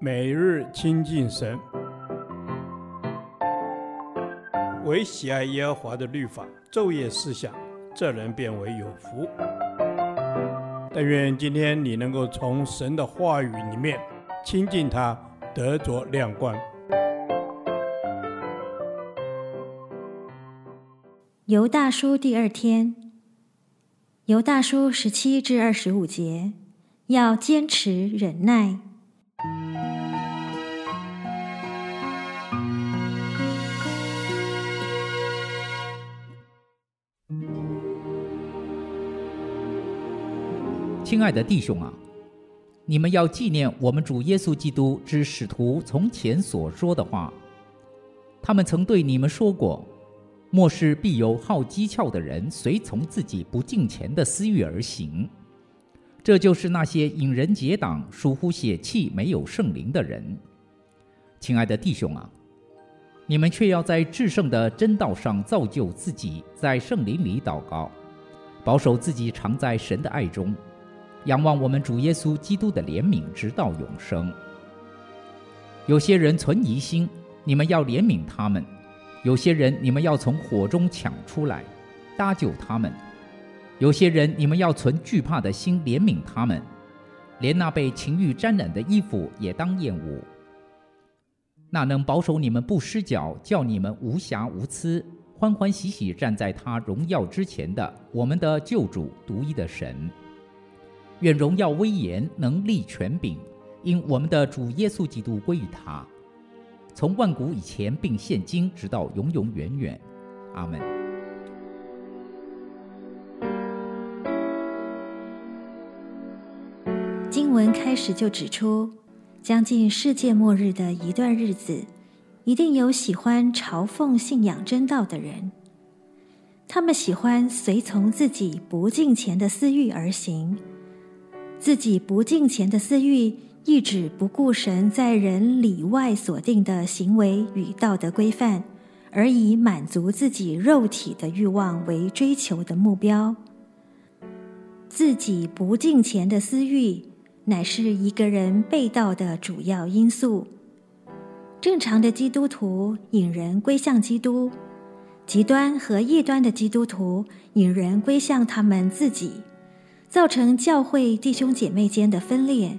每日亲近神，唯喜爱耶和华的律法，昼夜思想，这人便为有福。但愿今天你能够从神的话语里面亲近他，得着亮光。犹大书第二天，犹大书十七至二十五节，要坚持忍耐。亲爱的弟兄啊，你们要纪念我们主耶稣基督之使徒从前所说的话。他们曾对你们说过。末世必有好机巧的人，随从自己不敬虔的私欲而行，这就是那些引人结党、属乎血气、没有圣灵的人。亲爱的弟兄啊，你们却要在至圣的真道上造就自己，在圣灵里祷告，保守自己常在神的爱中，仰望我们主耶稣基督的怜悯，直到永生。有些人存疑心，你们要怜悯他们。有些人你们要从火中抢出来，搭救他们；有些人你们要存惧怕的心怜悯他们，连那被情欲沾染的衣服也当厌恶。那能保守你们不失脚，叫你们无瑕无疵，欢欢喜喜站在他荣耀之前的我们的救主独一的神，愿荣耀威严能力权柄，因我们的主耶稣基督归于他。从万古以前，并现今，直到永永远远，阿门。文开始就指出，将近世界末日的一段日子，一定有喜欢嘲讽信仰真道的人。他们喜欢随从自己不敬虔的私欲而行，自己不敬虔的私欲。意指不顾神在人里外所定的行为与道德规范，而以满足自己肉体的欲望为追求的目标。自己不敬虔的私欲，乃是一个人背道的主要因素。正常的基督徒引人归向基督，极端和异端的基督徒引人归向他们自己，造成教会弟兄姐妹间的分裂。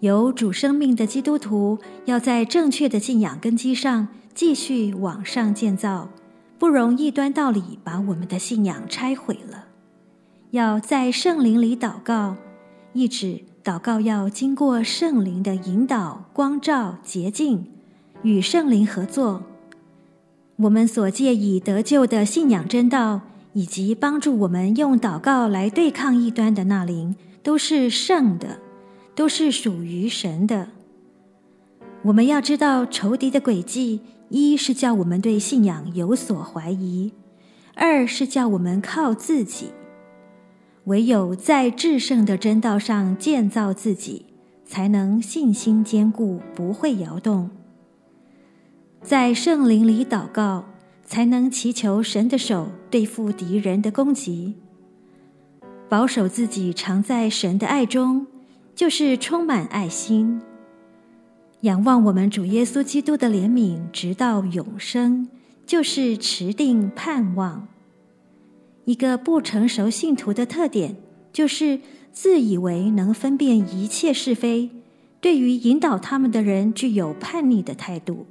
有主生命的基督徒要在正确的信仰根基上继续往上建造，不容异端道理把我们的信仰拆毁了。要在圣灵里祷告，意指祷告要经过圣灵的引导、光照、洁净，与圣灵合作。我们所借以得救的信仰真道，以及帮助我们用祷告来对抗异端的那灵，都是圣的。都是属于神的。我们要知道仇敌的诡计：一是叫我们对信仰有所怀疑；二是叫我们靠自己。唯有在至圣的真道上建造自己，才能信心坚固，不会摇动。在圣灵里祷告，才能祈求神的手对付敌人的攻击，保守自己常在神的爱中。就是充满爱心，仰望我们主耶稣基督的怜悯，直到永生，就是持定盼望。一个不成熟信徒的特点，就是自以为能分辨一切是非，对于引导他们的人具有叛逆的态度，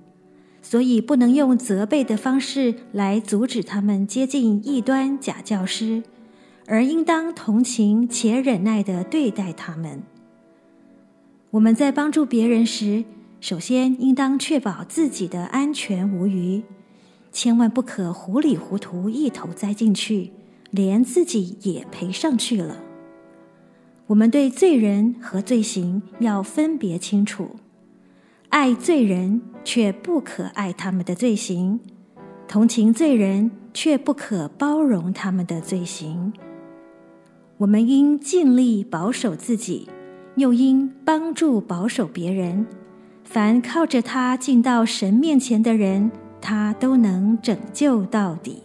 所以不能用责备的方式来阻止他们接近异端假教师，而应当同情且忍耐地对待他们。我们在帮助别人时，首先应当确保自己的安全无虞，千万不可糊里糊涂一头栽进去，连自己也赔上去了。我们对罪人和罪行要分别清楚，爱罪人却不可爱他们的罪行，同情罪人却不可包容他们的罪行。我们应尽力保守自己。又应帮助保守别人，凡靠着他进到神面前的人，他都能拯救到底。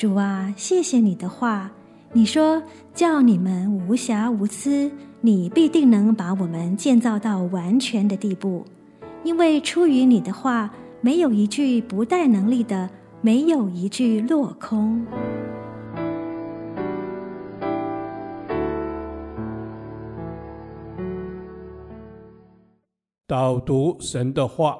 主啊，谢谢你的话，你说叫你们无瑕无疵，你必定能把我们建造到完全的地步，因为出于你的话，没有一句不带能力的，没有一句落空。导读神的话，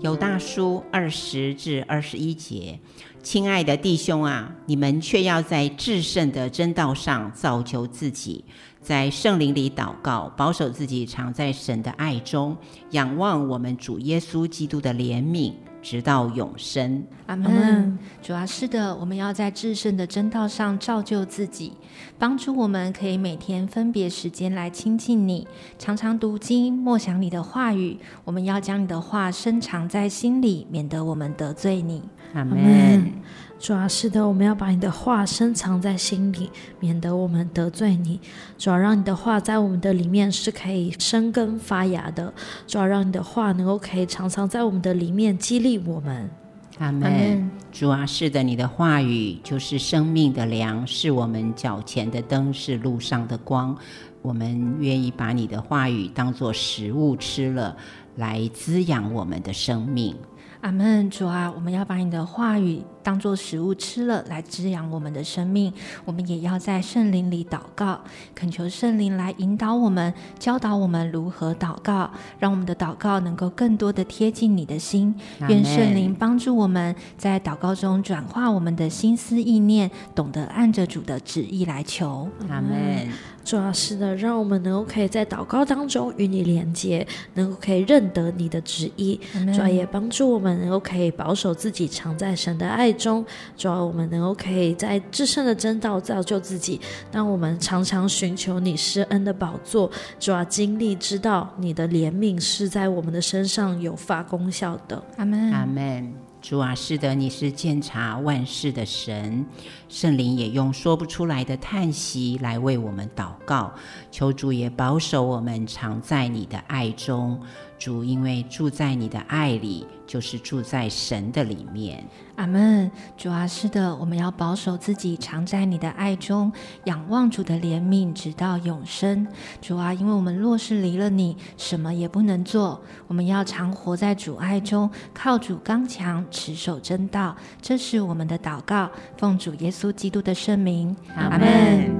有大书二十至二十一节，亲爱的弟兄啊，你们却要在至圣的真道上造就自己，在圣灵里祷告，保守自己常在神的爱中，仰望我们主耶稣基督的怜悯。直到永生，阿门。主啊，是的，我们要在至圣的真道上造就自己，帮助我们可以每天分别时间来亲近你，常常读经，默想你的话语。我们要将你的话深藏在心里，免得我们得罪你。阿门。主啊，是的，我们要把你的话深藏在心里，免得我们得罪你。主要，让你的话在我们的里面是可以生根发芽的。主要，让你的话能够可以常常在我们的里面激励我们。阿门。主啊，是的，你的话语就是生命的粮，是我们脚前的灯，是路上的光。我们愿意把你的话语当做食物吃了，来滋养我们的生命。阿门，主啊，我们要把你的话语当做食物吃了，来滋养我们的生命。我们也要在圣灵里祷告，恳求圣灵来引导我们，教导我们如何祷告，让我们的祷告能够更多的贴近你的心。愿圣灵帮助我们在祷告中转化我们的心思意念，懂得按着主的旨意来求。阿门。主要，是的，让我们能够可以在祷告当中与你连接，能够可以认得你的旨意。主要，也帮助我们能够可以保守自己，常在神的爱中。主啊，我们能够可以在至圣的真道造就自己。当我们常常寻求你施恩的宝座，主啊，经历知道你的怜悯是在我们的身上有发功效的。阿门，阿门。主啊，是的，你是鉴察万事的神，圣灵也用说不出来的叹息来为我们祷告，求主也保守我们常在你的爱中。主，因为住在你的爱里，就是住在神的里面。阿门。主啊，是的，我们要保守自己，常在你的爱中，仰望主的怜悯，直到永生。主啊，因为我们若是离了你，什么也不能做。我们要常活在主爱中，靠主刚强，持守真道。这是我们的祷告，奉主耶稣基督的圣名。阿门。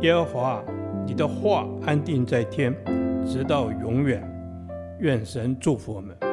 耶和华，你的话安定在天，直到永远。愿神祝福我们。